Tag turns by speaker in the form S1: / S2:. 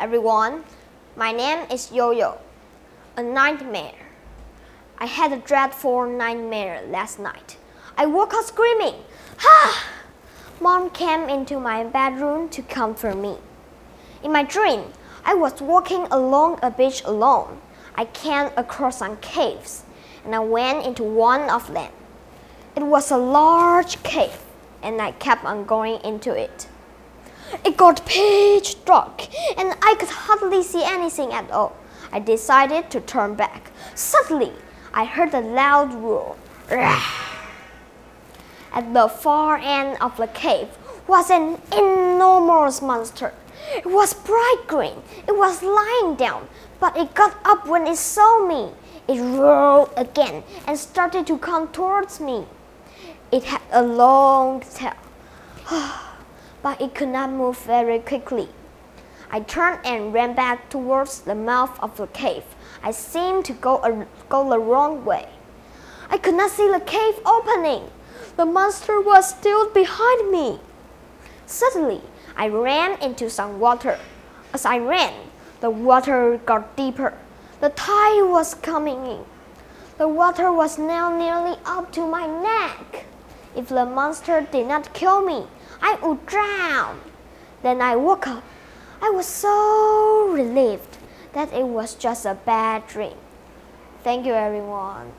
S1: everyone. My name is Yo-Yo. A nightmare. I had a dreadful nightmare last night. I woke up screaming. Ha! Mom came into my bedroom to comfort me. In my dream, I was walking along a beach alone. I came across some caves, and I went into one of them. It was a large cave, and I kept on going into it. It got pitch dark, and I could hardly see anything at all. I decided to turn back. Suddenly, I heard a loud roar. At the far end of the cave was an enormous monster. It was bright green. It was lying down, but it got up when it saw me. It roared again and started to come towards me. It had a long tail, ah, but it could not move very quickly. I turned and ran back towards the mouth of the cave. I seemed to go, a, go the wrong way. I could not see the cave opening. The monster was still behind me. Suddenly, I ran into some water. As I ran, the water got deeper. The tide was coming in. The water was now nearly up to my neck. If the monster did not kill me, I would drown. Then I woke up. I was so relieved that it was just a bad dream. Thank you, everyone.